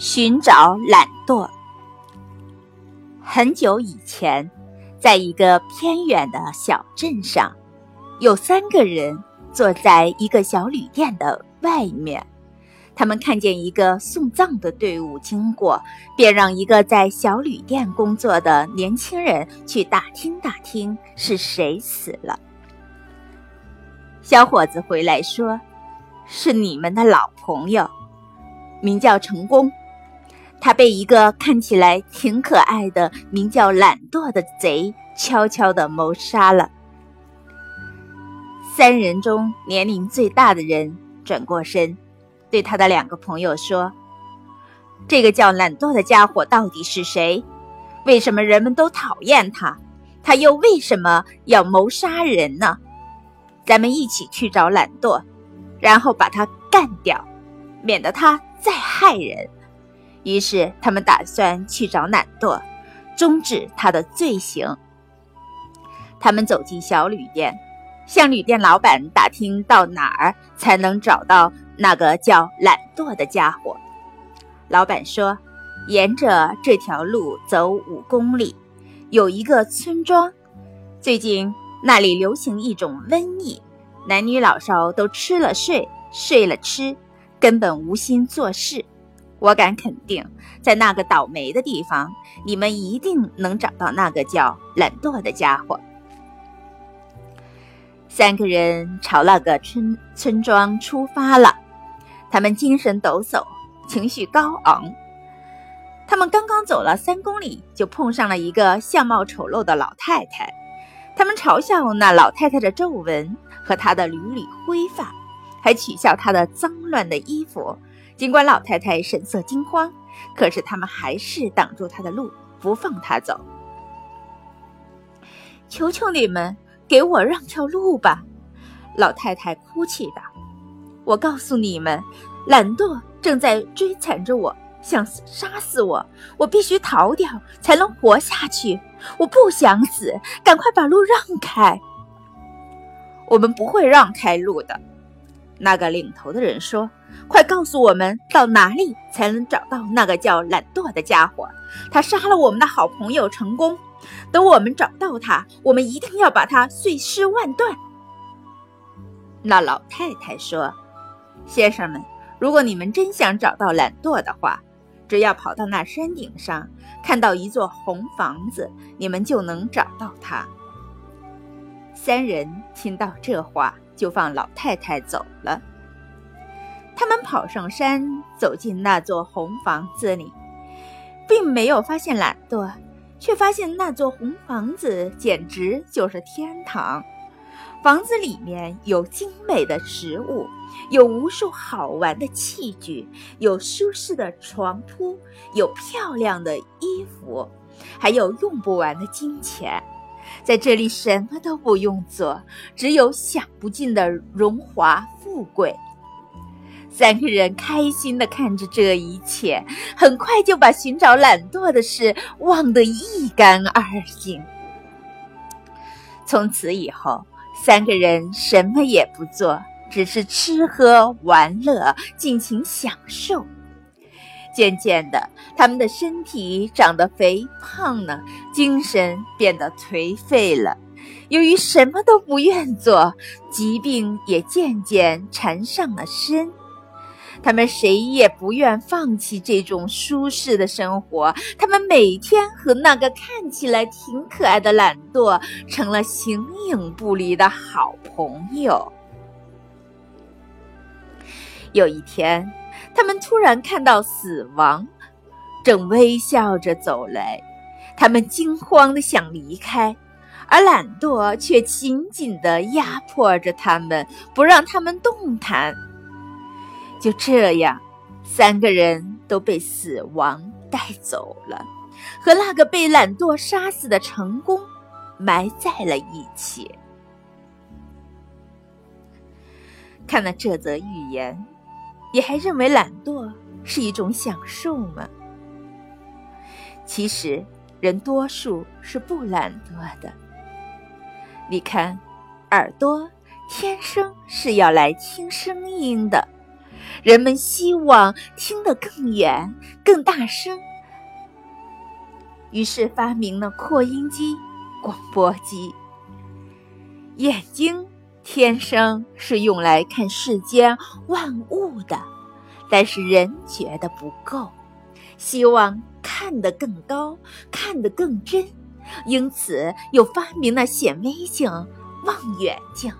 寻找懒惰。很久以前，在一个偏远的小镇上，有三个人坐在一个小旅店的外面。他们看见一个送葬的队伍经过，便让一个在小旅店工作的年轻人去打听打听是谁死了。小伙子回来说：“是你们的老朋友，名叫成功。”他被一个看起来挺可爱的、名叫懒惰的贼悄悄地谋杀了。三人中年龄最大的人转过身，对他的两个朋友说：“这个叫懒惰的家伙到底是谁？为什么人们都讨厌他？他又为什么要谋杀人呢？咱们一起去找懒惰，然后把他干掉，免得他再害人。”于是，他们打算去找懒惰，终止他的罪行。他们走进小旅店，向旅店老板打听到哪儿才能找到那个叫懒惰的家伙。老板说：“沿着这条路走五公里，有一个村庄。最近那里流行一种瘟疫，男女老少都吃了睡，睡了吃，根本无心做事。”我敢肯定，在那个倒霉的地方，你们一定能找到那个叫懒惰的家伙。三个人朝那个村村庄出发了，他们精神抖擞，情绪高昂。他们刚刚走了三公里，就碰上了一个相貌丑陋的老太太。他们嘲笑那老太太的皱纹和她的缕缕灰发，还取笑她的脏乱的衣服。尽管老太太神色惊慌，可是他们还是挡住她的路，不放她走。求求你们，给我让条路吧！老太太哭泣道：“我告诉你们，懒惰正在追缠着我，想杀死我。我必须逃掉，才能活下去。我不想死，赶快把路让开！我们不会让开路的。”那个领头的人说。快告诉我们，到哪里才能找到那个叫懒惰的家伙？他杀了我们的好朋友成功。等我们找到他，我们一定要把他碎尸万段。那老太太说：“先生们，如果你们真想找到懒惰的话，只要跑到那山顶上，看到一座红房子，你们就能找到他。”三人听到这话，就放老太太走了。他们跑上山，走进那座红房子里，并没有发现懒惰，却发现那座红房子简直就是天堂。房子里面有精美的食物，有无数好玩的器具，有舒适的床铺，有漂亮的衣服，还有用不完的金钱。在这里，什么都不用做，只有享不尽的荣华富贵。三个人开心地看着这一切，很快就把寻找懒惰的事忘得一干二净。从此以后，三个人什么也不做，只是吃喝玩乐，尽情享受。渐渐的，他们的身体长得肥胖了，精神变得颓废了。由于什么都不愿做，疾病也渐渐缠上了身。他们谁也不愿放弃这种舒适的生活。他们每天和那个看起来挺可爱的懒惰成了形影不离的好朋友。有一天，他们突然看到死亡正微笑着走来，他们惊慌的想离开，而懒惰却紧紧的压迫着他们，不让他们动弹。就这样，三个人都被死亡带走了，和那个被懒惰杀死的成功埋在了一起。看了这则寓言，你还认为懒惰是一种享受吗？其实，人多数是不懒惰的。你看，耳朵天生是要来听声音的。人们希望听得更远、更大声，于是发明了扩音机、广播机。眼睛天生是用来看世间万物的，但是人觉得不够，希望看得更高、看得更真，因此又发明了显微镜、望远镜。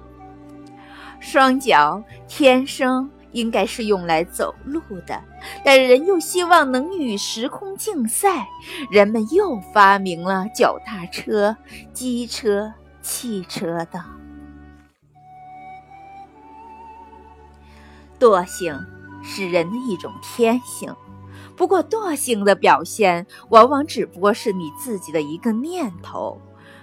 双脚天生应该是用来走路的，但人又希望能与时空竞赛，人们又发明了脚踏车、机车、汽车等。惰性是人的一种天性，不过惰性的表现往往只不过是你自己的一个念头。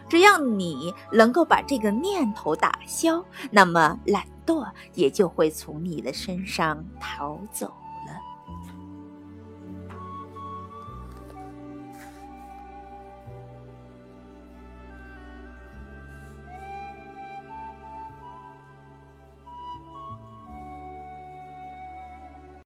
只要你能够把这个念头打消，那么懒惰也就会从你的身上逃走。